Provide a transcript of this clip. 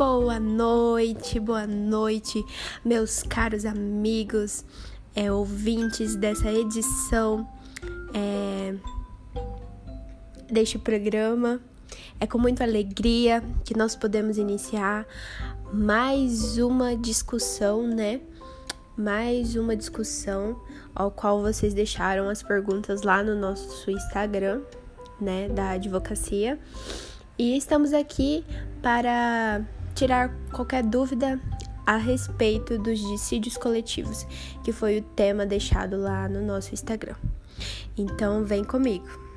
Boa noite, boa noite, meus caros amigos, é, ouvintes dessa edição é, deste programa. É com muita alegria que nós podemos iniciar mais uma discussão, né? Mais uma discussão ao qual vocês deixaram as perguntas lá no nosso Instagram, né, da advocacia. E estamos aqui para tirar qualquer dúvida a respeito dos dissídios coletivos, que foi o tema deixado lá no nosso Instagram. Então, vem comigo.